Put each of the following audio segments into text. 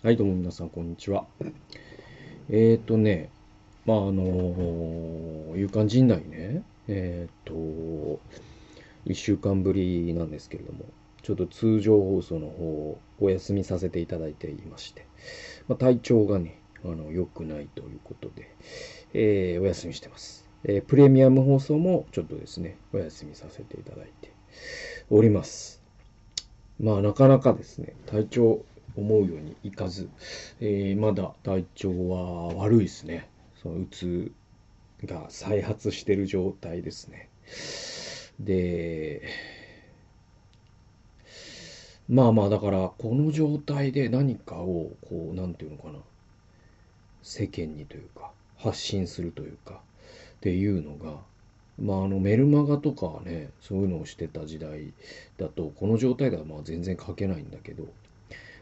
はい、どうも皆さん、こんにちは。えっ、ー、とね、まあ、あの、勇敢陣内ね、えっ、ー、と、1週間ぶりなんですけれども、ちょっと通常放送の方をお休みさせていただいていまして、まあ、体調がね、あの、良くないということで、えー、お休みしてます。え、プレミアム放送もちょっとですね、お休みさせていただいております。まあ、なかなかですね、体調思うようにいかず、えー、まだ体調は悪いですね。そのうつが再発してる状態ですね。で、まあまあだからこの状態で何かをこう何て言うのかな世間にというか発信するというかっていうのがまああのメルマガとかねそういうのをしてた時代だとこの状態ではまあ全然書けないんだけど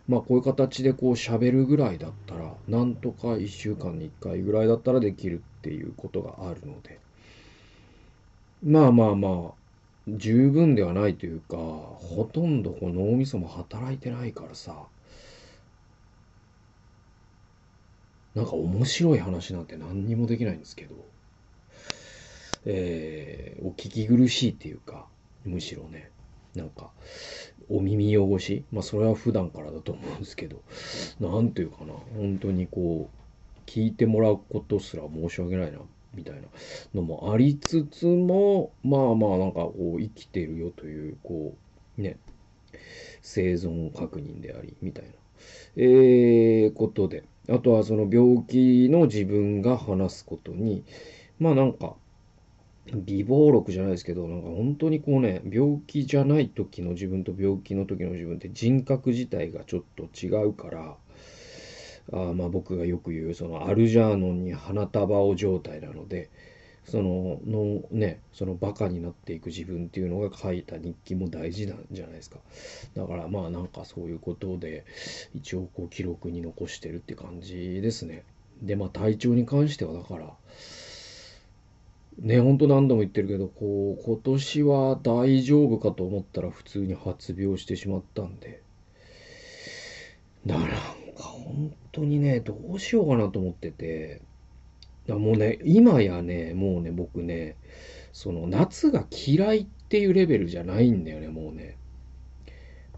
まあこういう形でこう喋るぐらいだったら、なんとか1週間に1回ぐらいだったらできるっていうことがあるので、まあまあまあ、十分ではないというか、ほとんどこう脳みそも働いてないからさ、なんか面白い話なんて何にもできないんですけど、えー、お聞き苦しいっていうか、むしろね、なんか、お耳汚し。まあそれは普段からだと思うんですけど、なんていうかな、本当にこう、聞いてもらうことすら申し訳ないな、みたいな。のもありつつも、まあまあなんかこう生きてるよという、こう、ね、生存確認であり、みたいな、えー、ことで、あとはその病気の自分が話すことに、まあなんか、微暴録じゃないですけど、なんか本当にこうね、病気じゃない時の自分と病気の時の自分って人格自体がちょっと違うから、あまあ僕がよく言う、そのアルジャーノンに花束を状態なので、そののね、そのバカになっていく自分っていうのが書いた日記も大事なんじゃないですか。だからまあなんかそういうことで、一応こう記録に残してるって感じですね。で、まあ体調に関してはだから、ね、ほんと何度も言ってるけど、こう、今年は大丈夫かと思ったら普通に発病してしまったんで。だからなんか本当にね、どうしようかなと思ってて。だもうね、今やね、もうね、僕ね、その夏が嫌いっていうレベルじゃないんだよね、もうね。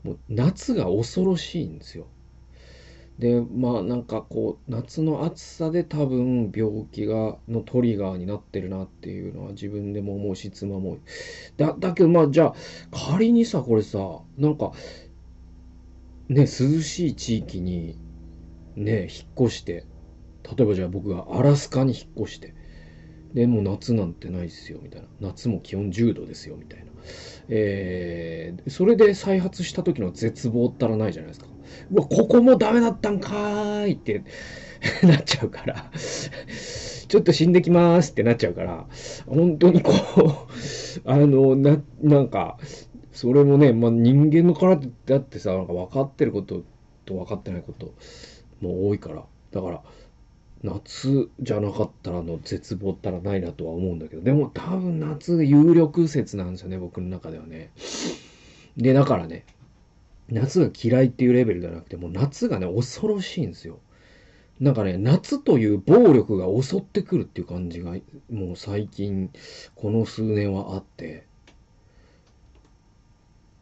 もう夏が恐ろしいんですよ。でまあなんかこう夏の暑さで多分病気がのトリガーになってるなっていうのは自分でも思うし妻も。だだけどまあじゃあ仮にさこれさなんかね涼しい地域にね引っ越して例えばじゃあ僕がアラスカに引っ越してでもう夏なんてないっすよみたいな。夏も気温10度ですよみたいな。えー、それで再発した時の絶望ったらないじゃないですか。うわ、ここもダメだったんかーい。って なっちゃうから。ちょっと死んできますってなっちゃうから、本当にこう あの、な、なんか、それもね、まあ、人間の体だってさ、なんか分かってることと分かってないことも多いから、だから、夏じゃなかったらの絶望ったらないなとは思うんだけど、でも多分夏有力説なんですよね、僕の中ではね。で、だからね、夏が嫌いっていうレベルじゃなくて、もう夏がね、恐ろしいんですよ。なんかね、夏という暴力が襲ってくるっていう感じが、もう最近、この数年はあって、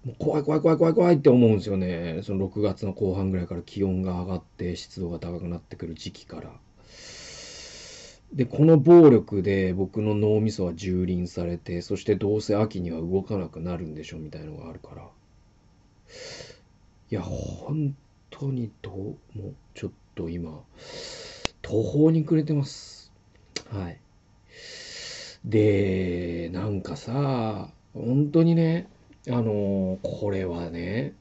もう怖い怖い怖い怖い怖いって思うんですよね。その6月の後半ぐらいから気温が上がって湿度が高くなってくる時期から。で、この暴力で僕の脳みそは蹂躙されて、そしてどうせ秋には動かなくなるんでしょうみたいのがあるから。いや、本当にどうも、ちょっと今、途方に暮れてます。はい。で、なんかさ、本当にね、あのこれはね、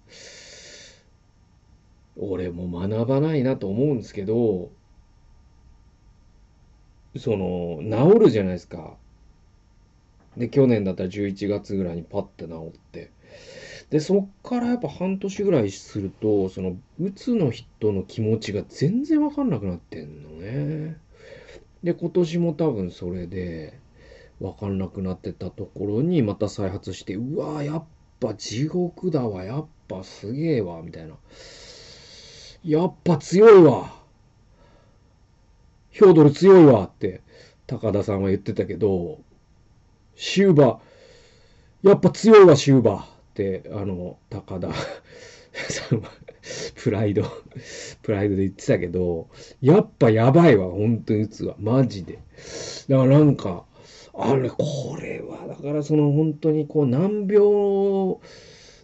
俺も学ばないなと思うんですけど、その、治るじゃないですか。で、去年だったら11月ぐらいにパッて治って。で、そっからやっぱ半年ぐらいすると、その、うつの人の気持ちが全然わかんなくなってんのね。で、今年も多分それで、わかんなくなってたところにまた再発して、うわやっぱ地獄だわ、やっぱすげえわ、みたいな。やっぱ強いわ。ヒョードル強いわって高田さんは言ってたけど、シューバ、やっぱ強いわ、シューバ、あの、高田 さんはプライド、プライドで言ってたけど、やっぱやばいわ、本当に打つわ。マジで。だからなんか、あれ、これは、だからその本当にこう難病、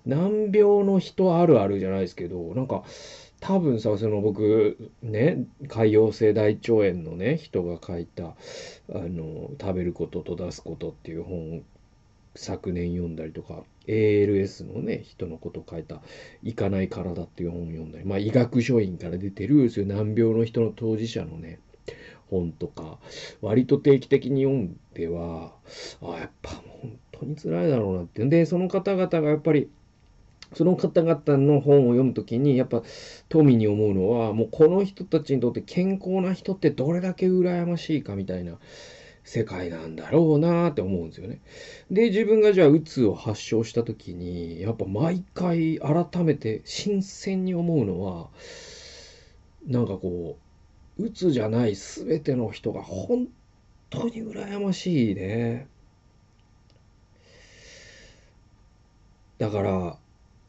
難病の人あるあるじゃないですけど、なんか、多分さ、その僕、ね、潰瘍性大腸炎のね、人が書いた、あの、食べることと出すことっていう本、昨年読んだりとか、ALS のね、人のこと書いた、いかない体っていう本を読んだり、まあ、医学書院から出てる、そういう難病の人の当事者のね、本とか、割と定期的に読んでは、あやっぱ本当に辛いだろうなって。で、その方々がやっぱり、その方々の本を読むときに、やっぱ富に思うのは、もうこの人たちにとって健康な人ってどれだけ羨ましいかみたいな世界なんだろうなって思うんですよね。で、自分がじゃあうつを発症したときに、やっぱ毎回改めて新鮮に思うのは、なんかこう、うつじゃない全ての人が本当に羨ましいね。だから、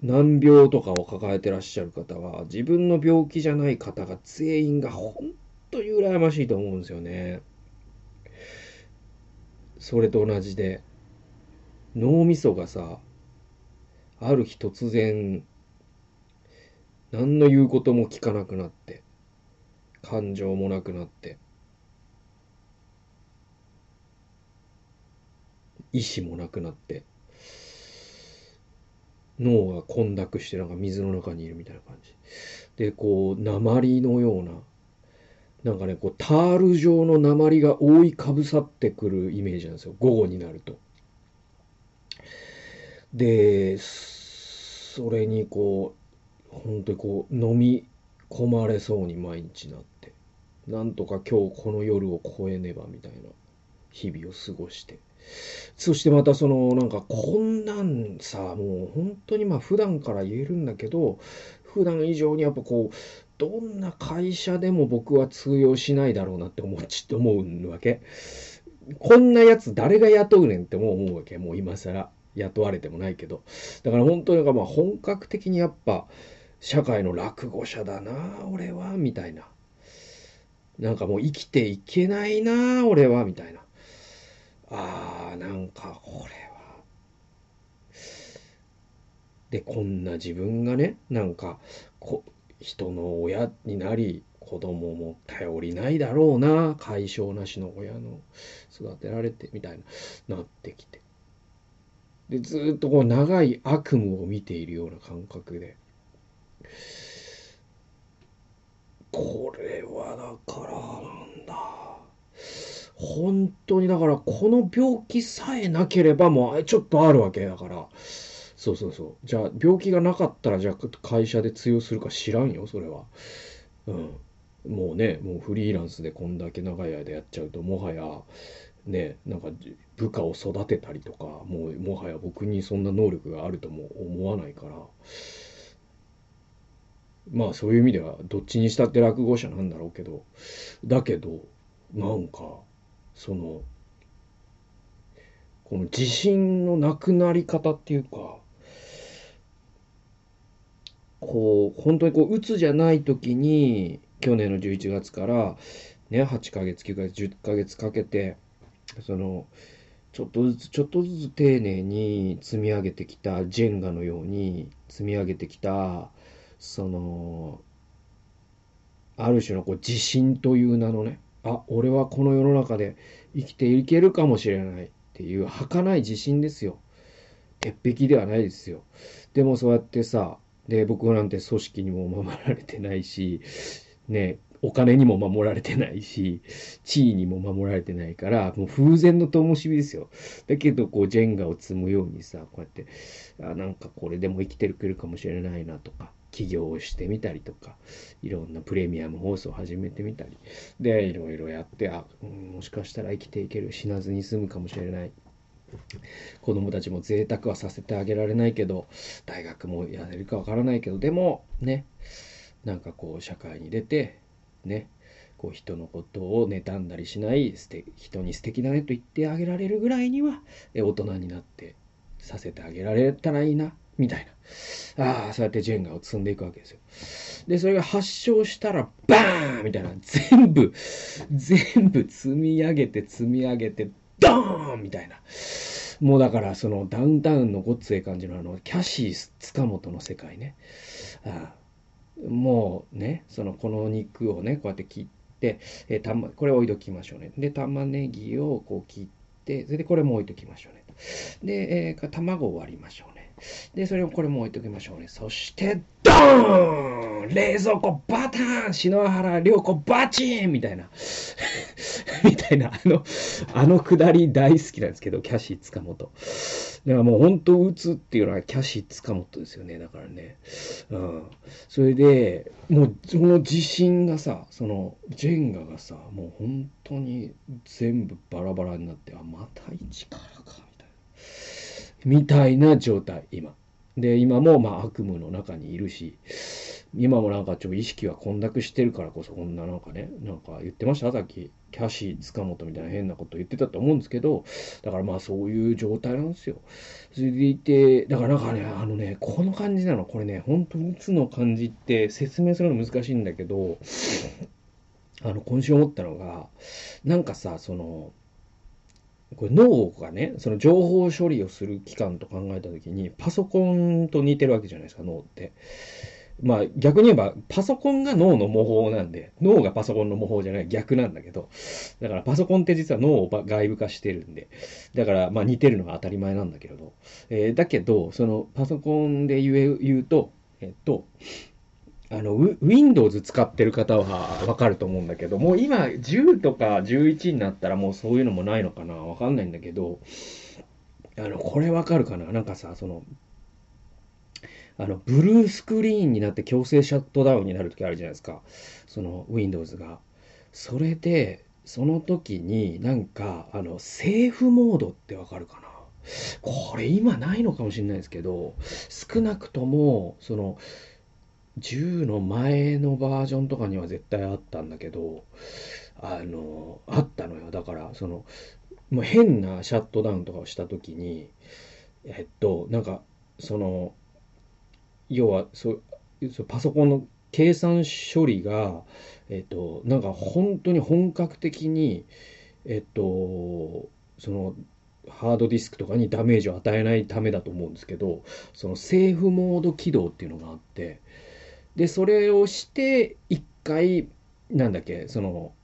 難病とかを抱えてらっしゃる方は、自分の病気じゃない方が全員が本当に羨ましいと思うんですよね。それと同じで、脳みそがさ、ある日突然、何の言うことも聞かなくなって、感情もなくなって、意志もなくなって、脳が混濁してなんか水の中にいるみたいな感じ。で、こう、鉛のような、なんかね、こう、タール状の鉛が覆いかぶさってくるイメージなんですよ。午後になると。で、それにこう、本当にこう、飲み込まれそうに毎日なって、なんとか今日この夜を越えねばみたいな日々を過ごして。そしてまたそのなんかこんなんさもう本当にまあ普段から言えるんだけど普段以上にやっぱこうどんな会社でも僕は通用しないだろうなって思うちって思うわけ。こんなやつ誰が雇うねんっても思うわけ。もう今更雇われてもないけど。だから本当にまあ本格的にやっぱ社会の落語者だな俺はみたいな。なんかもう生きていけないな俺はみたいな。ああ、なんかこれは。で、こんな自分がね、なんか、こ人の親になり、子供も頼りないだろうな、解消なしの親の育てられて、みたいな、なってきて。で、ずっとこう長い悪夢を見ているような感覚で。これはだから、なんだ。本当にだからこの病気さえなければもうちょっとあるわけだからそうそうそう。じゃあ病気がなかったらじゃあ会社で通用するか知らんよそれは。うん。もうねもうフリーランスでこんだけ長い間やっちゃうともはやねなんか部下を育てたりとかもうもはや僕にそんな能力があるとも思わないから。まあそういう意味ではどっちにしたって落語者なんだろうけど。だけどなんかそのこの自信のなくなり方っていうかこう本当にこううつじゃない時に去年の11月からね8ヶ月9ヶ月10ヶ月かけてそのちょっとずつちょっとずつ丁寧に積み上げてきたジェンガのように積み上げてきたそのある種のこう自信という名のねあ、俺はこの世の中で生きていけるかもしれないっていう儚い自信ですよ。鉄壁ではないですよ。でもそうやってさ、で、僕なんて組織にも守られてないし、ね、お金にも守られてないし、地位にも守られてないから、もう風前の灯火ですよ。だけど、こう、ジェンガを積むようにさ、こうやって、あ、なんかこれでも生きてるくるかもしれないなとか、起業をしてみたりとか、いろんなプレミアム放送を始めてみたり、で、いろいろやって、あ、もしかしたら生きていける、死なずに済むかもしれない。子供たちも贅沢はさせてあげられないけど、大学もやれるかわからないけど、でも、ね、なんかこう社会に出てねこう人のことを妬んだりしない人に素敵だねと言ってあげられるぐらいには大人になってさせてあげられたらいいなみたいな。ああそうやってジェンガを積んでいくわけですよ。でそれが発症したらバーンみたいな。全部全部積み上げて積み上げてドーンみたいな。もうだからそのダウンタウンのごっつええ感じのあのキャシー塚本の世界ね。あもうねそのこの肉をねこうやって切って、えー、たまこれ置いときましょうね。で玉ねぎをこう切ってそれでこれも置いときましょうねで、えー、卵を割りましょうでそれをこれも置いときましょうねそしてドーン冷蔵庫バターン篠原涼子バチンみたいな みたいな、あの、あのくだり大好きなんですけど、キャシー塚本。だからもう本当打つっていうのはキャシー塚本ですよね。だからね。うん。それで、もうその地震がさ、そのジェンガがさ、もう本当に全部バラバラになって、あ、また一からか、みたいな。状態、今。で、今もまあ悪夢の中にいるし、今もなんかちょっと意識が混濁してるからこそこんななんかね、なんか言ってました？さっき、キャシー塚本みたいな変なこと言ってたと思うんですけど、だからまあそういう状態なんですよ。それでいて、だからなんかね、あのね、この感じなの、これね、ほんとうつの感じって説明するの難しいんだけど、あの、今週思ったのが、なんかさ、その、これ脳がね、その情報処理をする機関と考えたときに、パソコンと似てるわけじゃないですか、脳って。まあ逆に言えばパソコンが脳の模倣なんで、脳がパソコンの模倣じゃない逆なんだけど、だからパソコンって実は脳を外部化してるんで、だからまあ似てるのが当たり前なんだけれど、えー、だけど、そのパソコンで言え言うと、えっと、あの、Windows 使ってる方はわかると思うんだけど、もう今10とか11になったらもうそういうのもないのかな？わかんないんだけど、あの、これわかるかな？なんかさ、その、あの、ブルースクリーンになって強制シャットダウンになる時あるじゃないですか。その Windows が。それで、その時になんか、あの、セーフモードってわかるかな？これ今ないのかもしれないですけど、少なくとも、その、10の前のバージョンとかには絶対あったんだけど、あの、あったのよ。だから、その、もう変なシャットダウンとかをした時に、えっと、なんか、その、要はそうパソコンの計算処理が、えっと、なんか本当に本格的に、えっと、その、ハードディスクとかにダメージを与えないためだと思うんですけど、そのセーフモード起動っていうのがあって、で、それをして、一回、なんだっけ、その、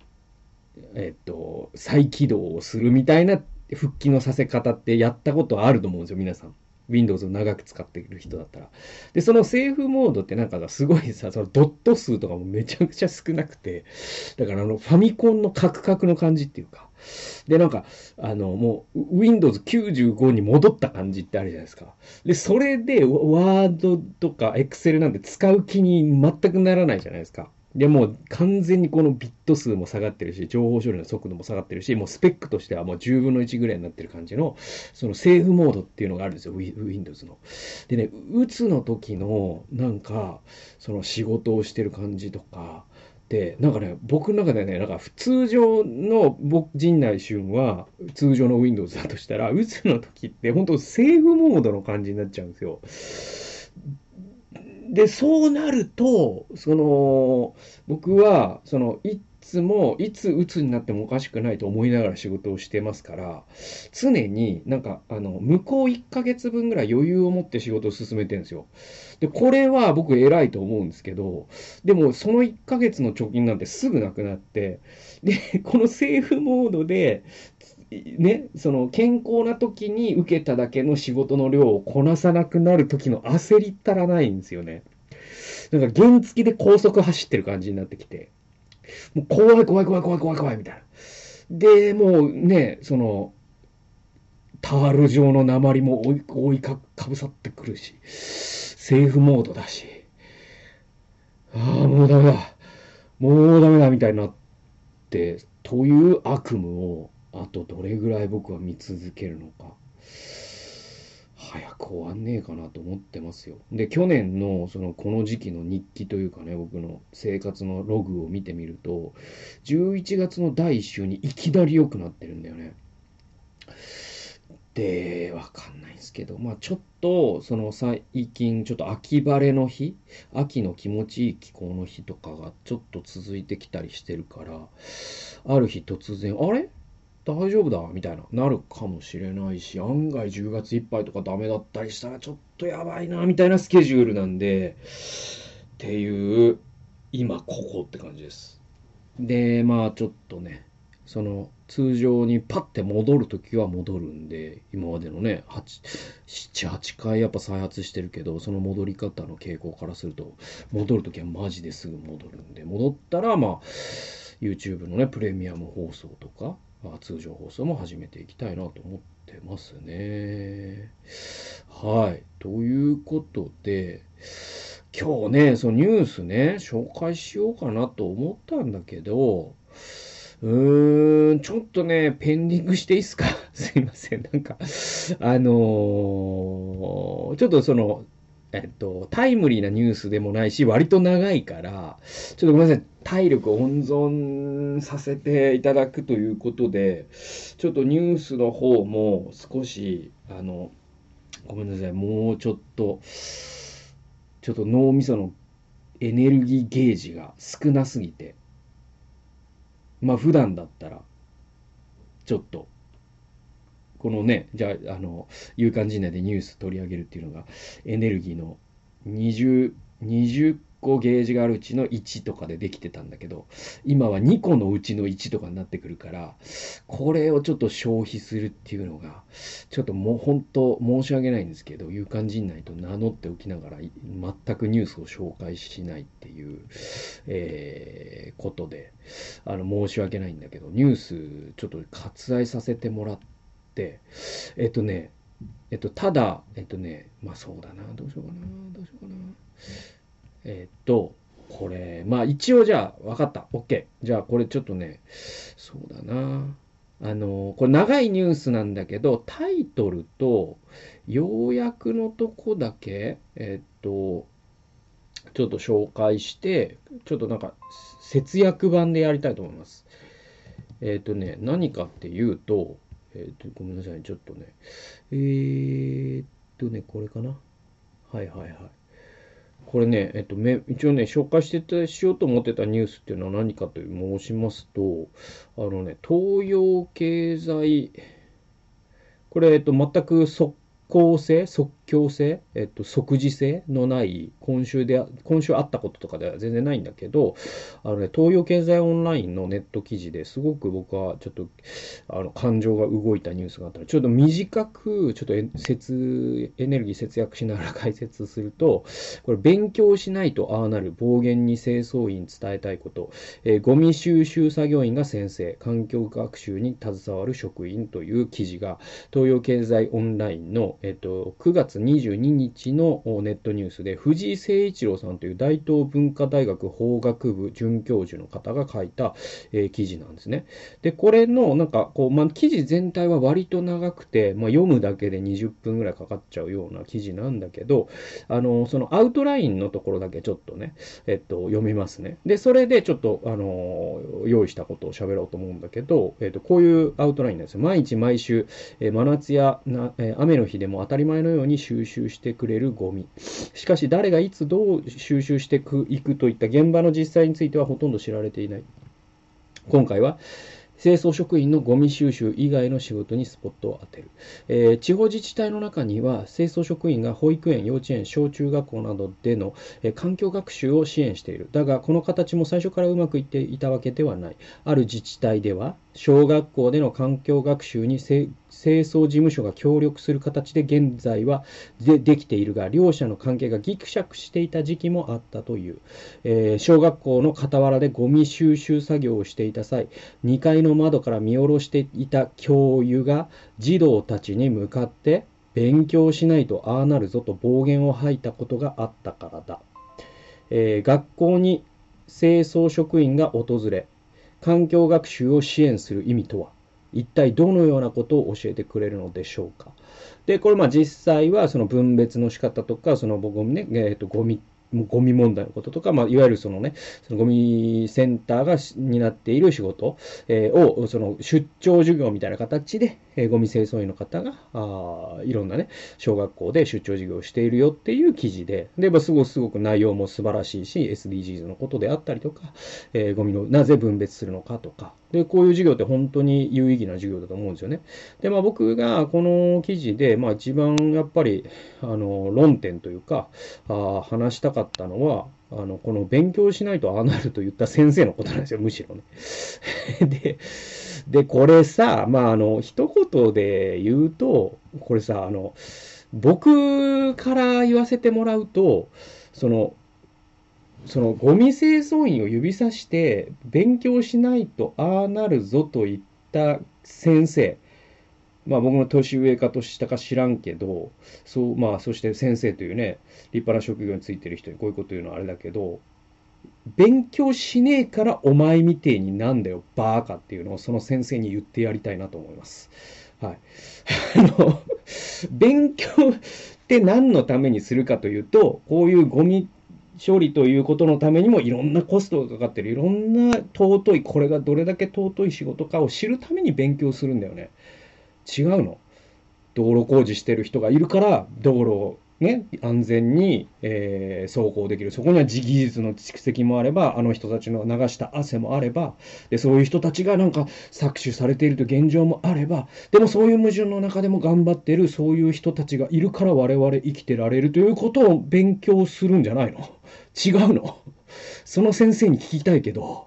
えっと、再起動をするみたいな復帰のさせ方ってやったことあると思うんですよ、皆さん。Windows を長く使っている人だったら。で、そのセーフモードってなんかすごいさ、そのドット数とかもめちゃくちゃ少なくて、だからあのファミコンのカクカクの感じっていうか、で、なんか、あの、もう Windows 95に戻った感じってあるじゃないですか。で、それでワードとか Excel なんて使う気に全くならないじゃないですか。でもう完全にこのビット数も下がってるし、情報処理の速度も下がってるし、もうスペックとしてはもう10分の1ぐらいになってる感じの、そのセーフモードっていうのがあるんですよ、Windows の。でね、打つの時の、なんか、その仕事をしてる感じとか、で、なんかね、僕の中でね、なんか通常の僕、陣内俊は通常の Windows だとしたら、打つの時って本当セーフモードの感じになっちゃうんですよ。で、そうなると、その、僕は、その、いつも、いつ鬱になってもおかしくないと思いながら仕事をしてますから、常になんか、あの、向こう1ヶ月分ぐらい余裕を持って仕事を進めてるんですよ。で、これは僕偉いと思うんですけど、でも、その1ヶ月の貯金なんてすぐなくなって、で、このセーフモードで、ね、その健康な時に受けただけの仕事の量をこなさなくなる時の焦りったらないんですよね。なんか原付で高速走ってる感じになってきて、もう怖い怖い怖い怖い怖い怖いみたいな。で、もうね、その、タール状の鉛も追い追いかかぶさってくるし、セーフモードだし、ああ、もうダメだ。もうダメだみたいになって、という悪夢をあとどれぐらい僕は見続けるのか。早く終わんねえかなと思ってますよ。で、去年のそのこの時期の日記というかね、僕の生活のログを見てみると、11月の第1週にいきなり良くなってるんだよね。で、わかんないんですけど、まあちょっと、その最近、ちょっと秋晴れの日、秋の気持ちいい気候の日とかがちょっと続いてきたりしてるから、ある日突然、あれ？大丈夫だみたいな、なるかもしれないし、案外10月いっぱいとかダメだったりしたらちょっとやばいな、みたいなスケジュールなんで、っていう、今ここって感じです。で、まあちょっとね、その通常にパッて戻るときは戻るんで、今までのね、7、8回やっぱ再発してるけど、その戻り方の傾向からすると、戻るときはマジですぐ戻るんで、戻ったら、まあ、YouTube のね、プレミアム放送とか、あ通常放送も始めていきたいなと思ってますね。はい。ということで、今日ね、そのニュースね、紹介しようかなと思ったんだけど、うーん、ちょっとね、ペンディングしていいっすか？すいません。なんか、あのー、ちょっとその、えっと、タイムリーなニュースでもないし、割と長いから、ちょっとごめんなさい。体力温存させていただくということで、ちょっとニュースの方も少し、あの、ごめんなさい。もうちょっと、ちょっと脳みそのエネルギーゲージが少なすぎて、まあ普段だったら、ちょっと、このね、じゃあ、あの、勇敢陣内でニュース取り上げるっていうのが、エネルギーの20、20個ゲージがあるうちの1とかでできてたんだけど、今は2個のうちの1とかになってくるから、これをちょっと消費するっていうのが、ちょっともう本当申し訳ないんですけど、勇敢陣内と名乗っておきながら、全くニュースを紹介しないっていう、えー、ことで、あの、申し訳ないんだけど、ニュースちょっと割愛させてもらって、えっとね、えっと、ただ、えっとね、まあそうだな、どうしようかな、どうしようかな。え、っと、これ、まあ一応じゃあ、分かった。OK。じゃあこれちょっとね、そうだな。あの、これ長いニュースなんだけど、タイトルと、要約のとこだけ、え、っと、ちょっと紹介して、ちょっとなんか、節約版でやりたいと思います。えっ、とね、何かっていうと、えっ、と、ごめんなさい、ちょっとね。えー、っとね、これかな？はいはいはい。これね、えっと、め一応ね、紹介してたしようと思ってたニュースっていうのは何かと申しますと、あのね、東洋経済、これ、えっと、全く即効性、即興性、えっと、即時性のない今週で、今週あったこととかでは全然ないんだけど、あのね、東洋経済オンラインのネット記事ですごく僕はちょっと、あの、感情が動いたニュースがあったら、ちょっと短く、ちょっとえ節、エネルギー節約しながら 解説すると、これ勉強しないとああなる暴言に清掃員伝えたいこと、えー、ゴミ収集作業員が先生、環境学習に携わる職員という記事が、東洋経済オンラインのえっと、9月22日のネットニュースで、藤井誠一郎さんという大東文化大学法学部准教授の方が書いた、えー、記事なんですね。で、これの、なんか、こう、まあ、記事全体は割と長くて、まあ、読むだけで20分ぐらいかかっちゃうような記事なんだけど、あの、そのアウトラインのところだけちょっとね、えっと、読みますね。で、それでちょっと、あの、用意したことを喋ろうと思うんだけど、えっと、こういうアウトラインなんですよ。毎日毎週、えー、真夏やな、えー、雨の日でも当たり前のように収集してくれるゴミ。しかし誰がいつどう収集していくといった現場の実際についてはほとんど知られていない。今回は清掃職員のゴミ収集以外の仕事にスポットを当てる、えー、地方自治体の中には清掃職員が保育園、幼稚園、小中学校などでの、えー、環境学習を支援しているだがこの形も最初からうまくいっていたわけではないある自治体では小学校での環境学習に清掃事務所が協力する形で現在はでできているが、両者の関係がぎくしゃくしていた時期もあったという。えー、小学校の傍らでゴミ収集作業をしていた際、2階の窓から見下ろしていた教諭が児童たちに向かって、勉強しないとああなるぞと暴言を吐いたことがあったからだ。えー、学校に清掃職員が訪れ、環境学習を支援する意味とは？一体どのようなことを教えてくれるのでしょうか。で、これまあ実際はその分別の仕方とか、その僕もね、えっ、ー、と、ゴミゴミ問題のこととか、まあ、いわゆるそのね、そのゴミセンターが担っている仕事、えー、を、その出張授業みたいな形で、えー、ゴミ清掃員の方が、あいろんなね、小学校で出張授業をしているよっていう記事で、で、まあ、すごくすごく内容も素晴らしいし、SDGs のことであったりとか、えー、ゴミのなぜ分別するのかとか、で、こういう授業って本当に有意義な授業だと思うんですよね。で、まあ僕がこの記事で、まあ一番やっぱり、あの、論点というか、あ話したかったのは、あの、この勉強しないとああなると言った先生のことなんですよ、むしろね。で、で、これさ、まああの、一言で言うと、これさ、あの、僕から言わせてもらうと、その、そのゴミ清掃員を指さして勉強しないとああなるぞと言った先生。まあ僕の年上か年下か知らんけどそうまあそして先生というね立派な職業についてる人にこういうこと言うのはあれだけど勉強しねえからお前みてえになんだよバーカっていうのをその先生に言ってやりたいなと思います。はい。あの、勉強って何のためにするかというと、こういうゴミ処理ということのためにもいろんなコストがかかってるいろんな尊いこれがどれだけ尊い仕事かを知るために勉強するんだよね違うの道路工事してる人がいるから道路をね、安全に、えー、走行できる。そこには技術の蓄積もあれば、あの人たちの流した汗もあれば、で、そういう人たちがなんか搾取されているという現状もあれば、でもそういう矛盾の中でも頑張ってる、そういう人たちがいるから我々生きてられるということを勉強するんじゃないの？違うの？その先生に聞きたいけど、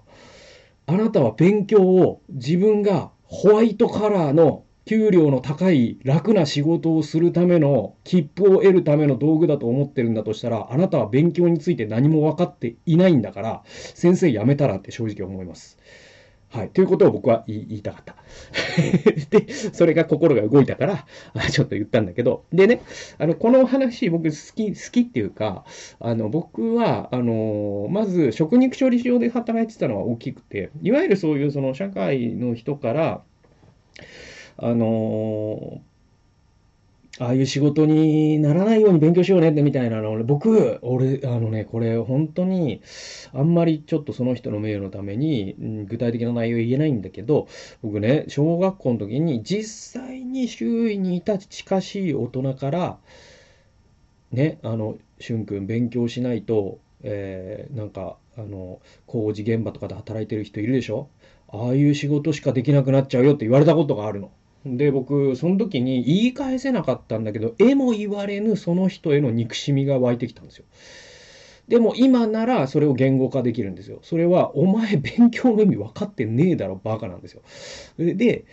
あなたは勉強を自分がホワイトカラーの給料の高い楽な仕事をするための切符を得るための道具だと思ってるんだとしたら、あなたは勉強について何も分かっていないんだから、先生辞めたらって正直思います。はい。ということを僕は言いたかった。で、それが心が動いたから、ちょっと言ったんだけど、でね、あの、この話僕好き、好きっていうか、あの、僕は、あの、まず食肉処理場で働いてたのは大きくて、いわゆるそういうその社会の人から、あのああいう仕事にならないように勉強しようねってみたいなの、僕、俺、あのね、これ本当に、あんまりちょっとその人の名誉のために、うん、具体的な内容言えないんだけど、僕ね、小学校の時に実際に周囲にいた近しい大人から、ね、あの、しゅんくん勉強しないと、えー、なんか、あの、工事現場とかで働いてる人いるでしょ？ああいう仕事しかできなくなっちゃうよって言われたことがあるの。で、僕、その時に言い返せなかったんだけど、えも言われぬその人への憎しみが湧いてきたんですよ。でも今ならそれを言語化できるんですよ。それは、お前勉強の意味分かってねえだろ、バカなんですよ。で、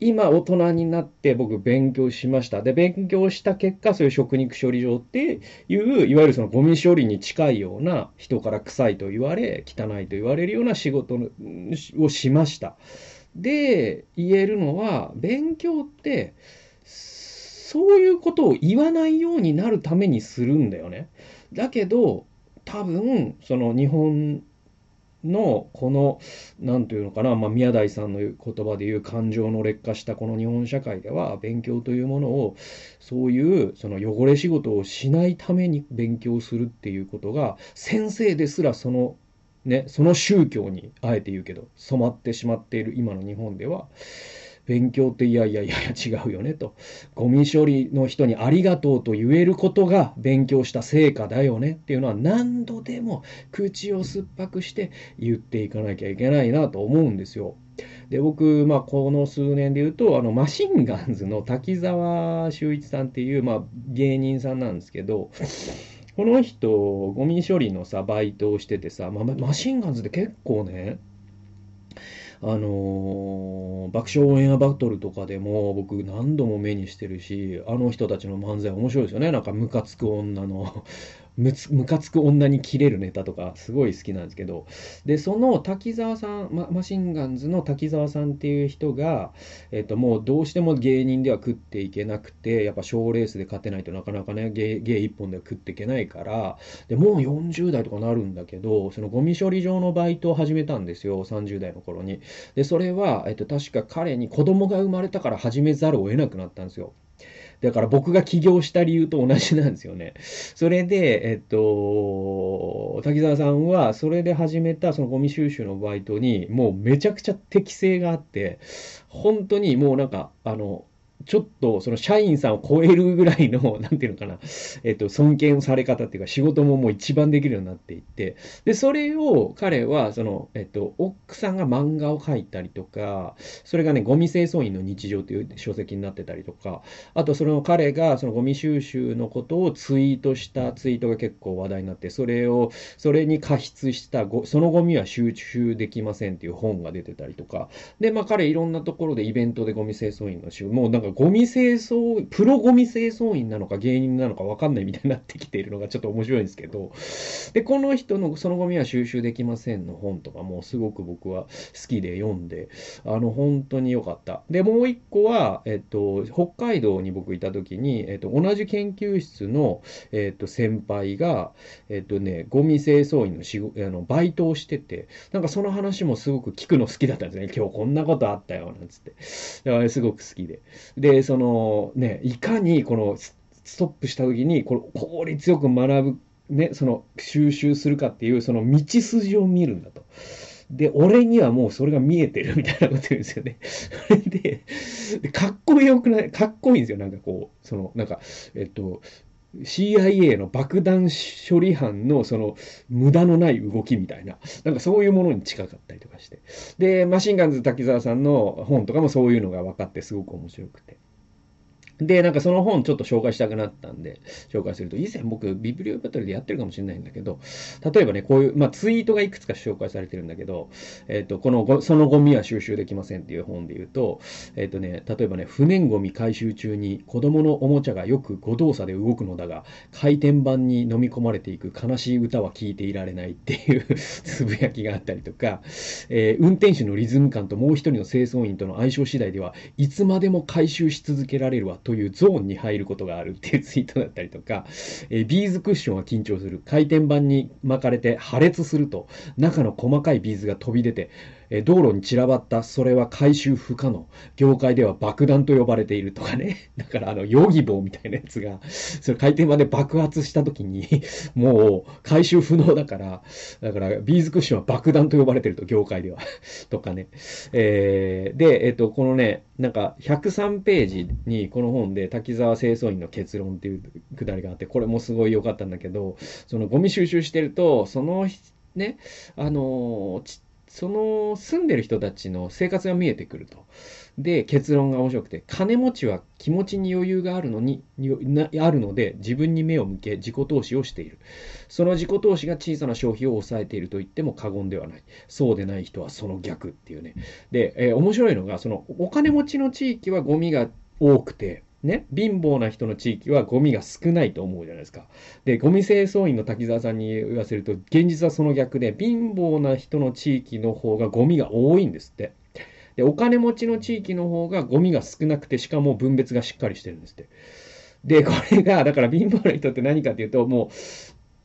今大人になって僕勉強しました。で、勉強した結果、そういう食肉処理場っていう、いわゆるそのゴミ処理に近いような人から臭いと言われ、汚いと言われるような仕事をしました。で、言えるのは、勉強って、そういうことを言わないようになるためにするんだよね。だけど、多分、その日本のこの何というのかな、まあ、宮台さんの言葉で言う感情の劣化したこの日本社会では勉強というものをそういうその汚れ仕事をしないために勉強するっていうことが先生ですらそのね、その宗教にあえて言うけど染まってしまっている今の日本では勉強っていやいやいや違うよねとゴミ処理の人にありがとうと言えることが勉強した成果だよねっていうのは何度でも口を酸っぱくして言っていかなきゃいけないなと思うんですよ。で僕、まあ、この数年で言うとあのマシンガンズの滝沢秀一さんっていう、まあ、芸人さんなんですけどこの人、ゴミ処理のさ、バイトをしててさ、まマシンガンズで結構ね、あのー、爆笑オンエアバトルとかでも僕何度も目にしてるし、あの人たちの漫才面白いですよね。なんかムカつく女のむつ、ムカつく女に切れるネタとか、すごい好きなんですけど、で、その滝沢さん、ま、マシンガンズの滝沢さんっていう人が、えっと、もうどうしても芸人では食っていけなくて、やっぱ賞レースで勝てないとなかなかね、芸、芸一本では食っていけないから、で、もう40代とかなるんだけど、そのゴミ処理場のバイトを始めたんですよ、30代の頃に。で、それは、えっと、確か彼に子供が生まれたから始めざるを得なくなったんですよ。だから僕が起業した理由と同じなんですよね。それで、えっと、滝沢さんは、それで始めたそのゴミ収集のバイトに、もうめちゃくちゃ適性があって、本当にもうなんか、あの、ちょっとその社員さんを超えるぐらいの、なんていうのかな、えっと、尊敬のされ方っていうか仕事ももう一番できるようになっていって、で、それを彼は、その、えっと、奥さんが漫画を描いたりとか、それがね、ゴミ清掃員の日常という書籍になってたりとか、あとその彼がそのゴミ収集のことをツイートしたツイートが結構話題になって、それを、それに加筆した、そのゴミは収集できませんっていう本が出てたりとか、で、まあ彼いろんなところでイベントでゴミ清掃員の仕事、もうなんかゴミ清掃、プロゴミ清掃員なのか芸人なのかわかんないみたいになってきているのがちょっと面白いんですけど、で、この人のそのゴミは収集できませんの本とかもすごく僕は好きで読んで、あの、本当に良かった。で、もう一個は、えっと、北海道に僕いた時に、えっと、同じ研究室の、えっと、先輩が、えっとね、ゴミ清掃員の仕事、あの、バイトをしてて、なんかその話もすごく聞くの好きだったんですね。今日こんなことあったよ、なんつって。だからすごく好きで。で、そのね、いかにこのストップした時に、この効率よく学ぶ、ね、その収集するかっていう、その道筋を見るんだと。で、俺にはもうそれが見えてるみたいなこと言うんですよね。それで、かっこよくない、かっこいいんですよ。なんかこう、その、なんか、えっと、CIA の爆弾処理班のその無駄のない動きみたいな、なんかそういうものに近かったりとかして。で、マシンガンズ滝沢さんの本とかもそういうのが分かってすごく面白くて。で、なんかその本ちょっと紹介したくなったんで、紹介すると、以前僕、ビブリオバトルでやってるかもしれないんだけど、例えばね、こういう、まあツイートがいくつか紹介されてるんだけど、えっ、ー、と、この、そのゴミは収集できませんっていう本で言うと、えっ、ー、とね、例えばね、不燃ゴミ回収中に子供のおもちゃがよく誤動作で動くのだが、回転板に飲み込まれていく悲しい歌は聴いていられないっていう つぶやきがあったりとか、えー、運転手のリズム感ともう一人の清掃員との相性次第では、いつまでも回収し続けられるわというゾーンに入ることがあるっていうツイートだったりとか、えー、ビーズクッションは緊張する。回転板に巻かれて破裂すると、中の細かいビーズが飛び出て、え道路に散らばった、それは回収不可能。業界では爆弾と呼ばれているとかね。だからあの、ヨギ棒みたいなやつが、それ回転場で爆発した時に、もう回収不能だから、だからビーズクッションは爆弾と呼ばれてると、業界では。とかね。えー、で、えっ、と、このね、なんか103ページにこの本で滝沢清掃員の結論っていうくだりがあって、これもすごい良かったんだけど、そのゴミ収集してると、そのね、あのちっその住んでる人たちの生活が見えてくると。で、結論が面白くて、金持ちは気持ちに余裕があるのに、あるので、自分に目を向け、自己投資をしている。その自己投資が小さな消費を抑えていると言っても過言ではない。そうでない人はその逆っていうね。で、えー、面白いのが、その、お金持ちの地域はゴミが多くて、ね、貧乏な人の地域はゴミが少ないと思うじゃないですか。で、ゴミ清掃員の滝沢さんに言わせると、現実はその逆で、貧乏な人の地域の方がゴミが多いんですって。で、お金持ちの地域の方がゴミが少なくて、しかも分別がしっかりしてるんですって。で、これが、だから貧乏な人って何かっていうと、もう、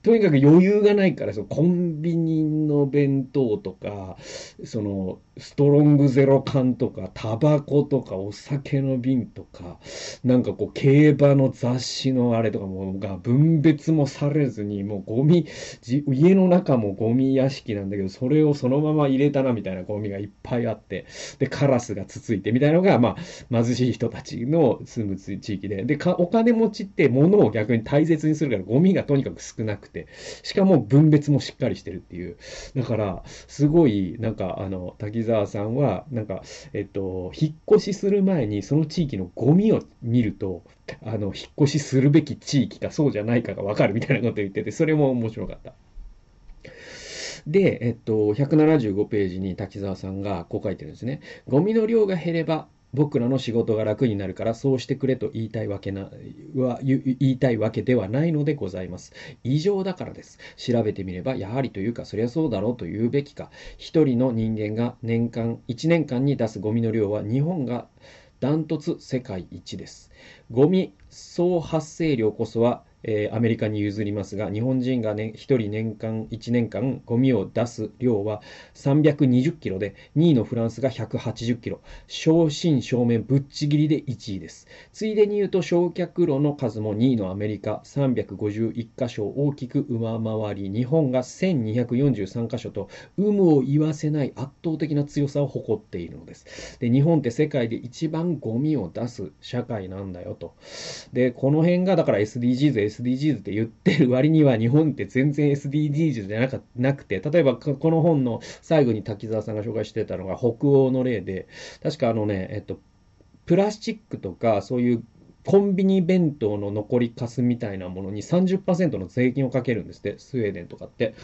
とにかく余裕がないから、そのコンビニの弁当とか、そのストロングゼロ缶とか、タバコとか、お酒の瓶とか、なんかこう、競馬の雑誌のあれとかもが分別もされずに、もうゴミ、家の中もゴミ屋敷なんだけど、それをそのまま入れたなみたいなゴミがいっぱいあって、で、カラスがつついてみたいなのが、まあ、貧しい人たちの住む地域で、で、お金持ちって物を逆に大切にするから、ゴミがとにかく少なくて、しかも分別もしっかりしてるっていう。だから、すごい、なんか、あの、滝沢さんは、なんか、えっと、引っ越しする前にその地域のゴミを見ると、あの、引っ越しするべき地域かそうじゃないかがわかるみたいなこと言ってて、それも面白かった。で、えっと、175ページに滝沢さんがこう書いてるんですね。ゴミの量が減れば、僕らの仕事が楽になるからそうしてくれと言いたいわけな、は、言いたいわけではないのでございます。異常だからです。調べてみれば、やはりというか、そりゃそうだろうと言うべきか。一人の人間が年間、1年間に出すゴミの量は日本がダントツ世界一です。ゴミ総発生量こそはえー、アメリカに譲りますが、日本人が、ね、1人年間、1年間、ゴミを出す量は320キロで、2位のフランスが180キロ。正真正銘ぶっちぎりで1位です。ついでに言うと、焼却炉の数も2位のアメリカ351箇所を大きく上回り、日本が1243箇所と、有無を言わせない圧倒的な強さを誇っているのです。で、日本って世界で一番ゴミを出す社会なんだよと。で、この辺がだから SDGs、SDGs って言ってる割には日本って全然 SDGs じゃなかなくて、例えばこの本の最後に滝沢さんが紹介してたのが北欧の例で、確かあのね、えっと、プラスチックとかそういうコンビニ弁当の残りかすみたいなものに30%の税金をかけるんですって、スウェーデンとかって。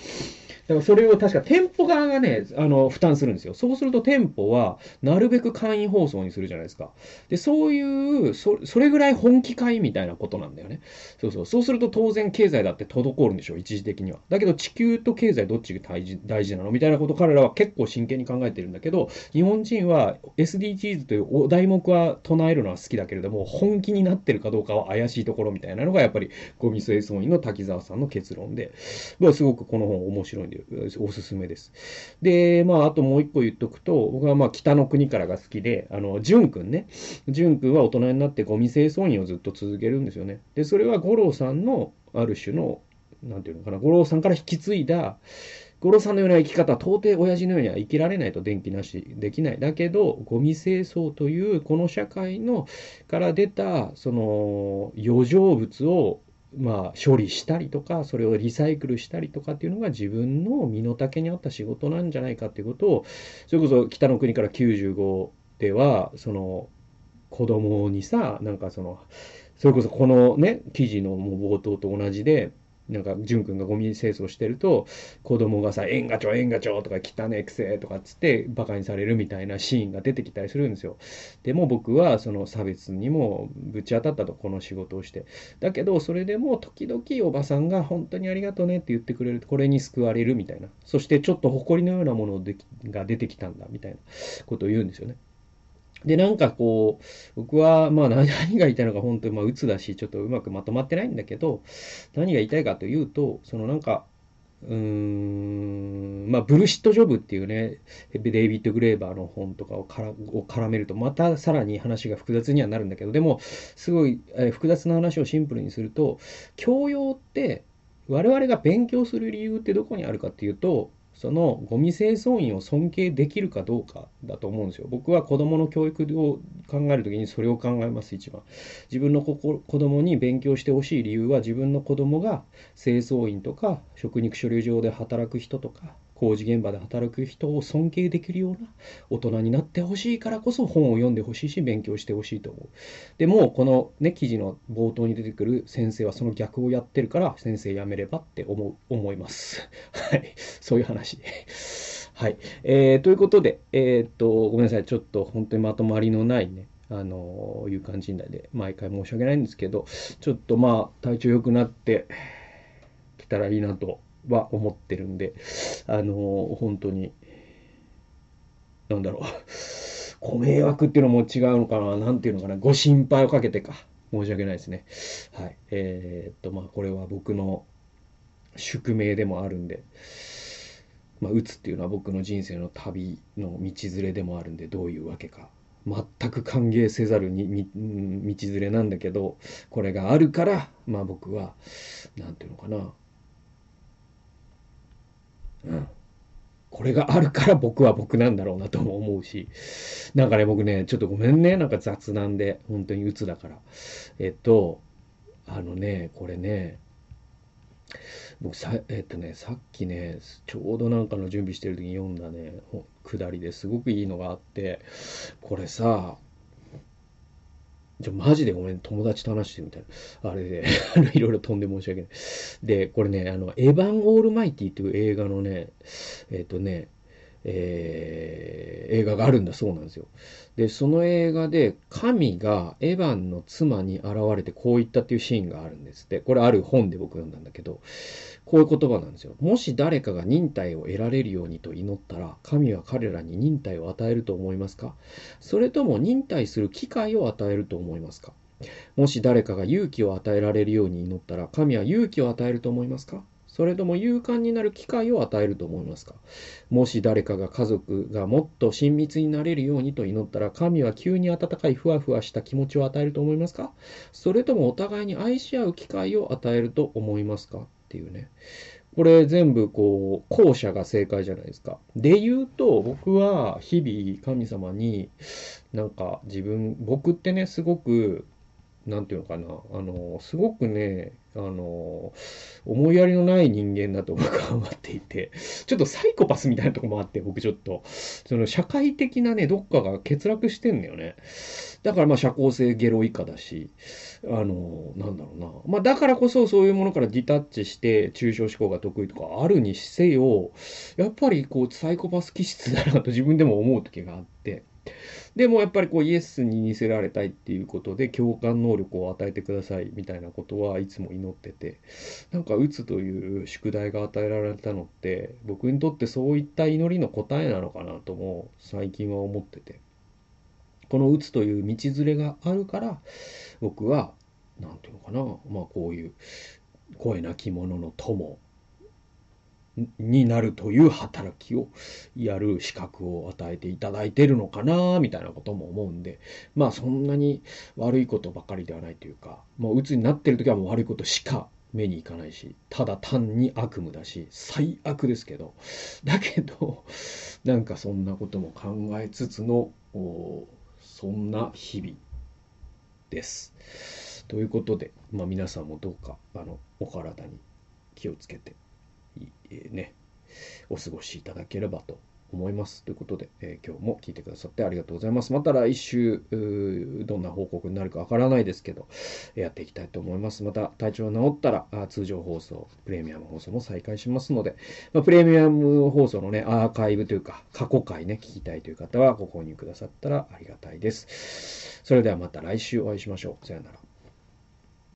だからそれを確か店舗側がね、あの、負担するんですよ。そうすると店舗は、なるべく会員放送にするじゃないですか。で、そういう、そそれぐらい本気会みたいなことなんだよね。そうそう。そうすると当然経済だって滞るんでしょう、一時的には。だけど地球と経済どっちが大事大事なのみたいなこと彼らは結構真剣に考えてるんだけど、日本人は SDGs というお題目は唱えるのは好きだけれども、本気になってるかどうかは怪しいところみたいなのが、やっぱりゴミ清掃員の滝沢さんの結論で、まあ、すごくこの本面白いんで、おすすめです。で、まあ、あともう一個言っとくと、僕はまあ、北の国からが好きで、あの、淳くんね。淳くんは大人になってゴミ清掃員をずっと続けるんですよね。で、それは五郎さんの、ある種の、なんていうのかな、五郎さんから引き継いだ、五郎さんのような生き方、到底親父のようには生きられないと電気なしできない。だけど、ゴミ清掃というこの社会のから出た、その余剰物をまあ、処理したりとか、それをリサイクルしたりとかっていうのが自分の身の丈に合った仕事なんじゃないかっていうことを、それこそ北の国から95では、その、子供にさ、なんかその、それこそこのね、記事のもう冒頭と同じで、なんか、淳君がゴミ清掃してると、子供がさ、えんがちょ、えんがちょとか、汚ねえくせとかっつって、馬鹿にされるみたいなシーンが出てきたりするんですよ。でも僕は、その差別にもぶち当たったと、この仕事をして。だけど、それでも、時々おばさんが、本当にありがとうねって言ってくれる、これに救われるみたいな。そして、ちょっと誇りのようなものが出てきたんだ、みたいなことを言うんですよね。で、なんかこう、僕は、まあ 何が言いたいのか本当にまあ鬱だし、ちょっとうまくまとまってないんだけど、何が言いたいかというと、そのなんか、うーん、まあ、ブルシットジョブっていうね、デイビッド・グレーバーの本とかをからを絡めると、またさらに話が複雑にはなるんだけど、でも、すごい、え複雑な話をシンプルにすると、教養って、我々が勉強する理由ってどこにあるかっていうと、そのゴミ清掃員を尊敬できるかどうかだと思うんですよ。僕は子供の教育を考える時にそれを考えます、一番。自分の子供に勉強してほしい理由は自分の子供が清掃員とか食肉処理場で働く人とか工事現場で働く人を尊敬できるような大人になってほしいからこそ本を読んでほしいし勉強してほしいと思う。でもこのね記事の冒頭に出てくる先生はその逆をやってるから先生辞めればって思う思います。はい。そういう話。はい。えー、ということで、えー、っと、ごめんなさい。ちょっと本当にまとまりのないね、あのいう感じで毎回申し訳ないんですけど、ちょっとまあ体調良くなってきたらいいなとは思ってるんで、あの本当に、なんだろう、ご迷惑っていうのも違うのかな、なんていうのかな、ご心配をかけてか、申し訳ないですね。はい。えー、っと、まあ、これは僕の宿命でもあるんで、まあ、打つっていうのは僕の人生の旅の道連れでもあるんで、どういうわけか。全く歓迎せざるに道連れなんだけど、これがあるから、まあ僕は、なんていうのかな、これがあるから僕は僕なんだろうなとも思うし。なんかね、僕ね、ちょっとごめんね。なんか雑談で、本当に鬱だから。えっと、あのね、これね、僕さ、えっとね、さっきね、ちょうどなんかの準備してる時に読んだね、下りですごくいいのがあって、これさ、じゃ、マジでごめん、友達と話してみたいな。あれで、あの、いろいろ飛んで申し訳ない。で、これね、あの、エヴァン・オールマイティっていう映画のね、えっ、ー、とね、えー映画があるんだそうなんですよ。で、その映画で神がエヴァンの妻に現れてこう言ったっていうシーンがあるんですって。これある本で僕読んだんだけど、こういう言葉なんですよ。もし誰かが忍耐を得られるようにと祈ったら、神は彼らに忍耐を与えると思いますか？それとも忍耐する機会を与えると思いますか？もし誰かが勇気を与えられるように祈ったら、神は勇気を与えると思いますか？それとも勇敢になる機会を与えると思いますか？もし誰かが家族がもっと親密になれるようにと祈ったら、神は急に温かいふわふわした気持ちを与えると思いますか？それともお互いに愛し合う機会を与えると思いますか？っていうね。これ全部こう、後者が正解じゃないですか。で言うと、僕は日々神様に、なんか自分、僕ってね、すごく、なんていうのかな、あの、すごくね、あの、思いやりのない人間だと僕は思っていて、ちょっとサイコパスみたいなとこもあって、僕ちょっと、その社会的なね、どっかが欠落してんだよね。だからまあ社交性ゲロ以下だし、あの、なんだろうな。まあだからこそそういうものからディタッチして抽象思考が得意とかあるにせよ、やっぱりこうサイコパス気質だなと自分でも思う時があって、でもやっぱりこうイエスに似せられたいっていうことで共感能力を与えてくださいみたいなことはいつも祈っててなんか打つという宿題が与えられたのって僕にとってそういった祈りの答えなのかなとも最近は思ってて。この打つという道連れがあるから僕は何ていうのかなまあこういう声なき者の友になるという働きをやる資格を与えていただいてるのかなみたいなことも思うんでまあそんなに悪いことばかりではないというかもう鬱になってる時はもう悪いことしか目にいかないしただ単に悪夢だし最悪ですけどだけどなんかそんなことも考えつつのそんな日々です。ということで、まあ、皆さんもどうかあのお体に気をつけてね、お過ごしいただければと思います。ということで、えー今日も聞いてくださってありがとうございます。また来週、どんな報告になるかわからないですけど、やっていきたいと思います。また体調が治ったら、あ通常放送、プレミアム放送も再開しますので、まあ、プレミアム放送のね、アーカイブというか、過去回ね、聞きたいという方はご購入くださったらありがたいです。それではまた来週お会いしましょう。さよなら。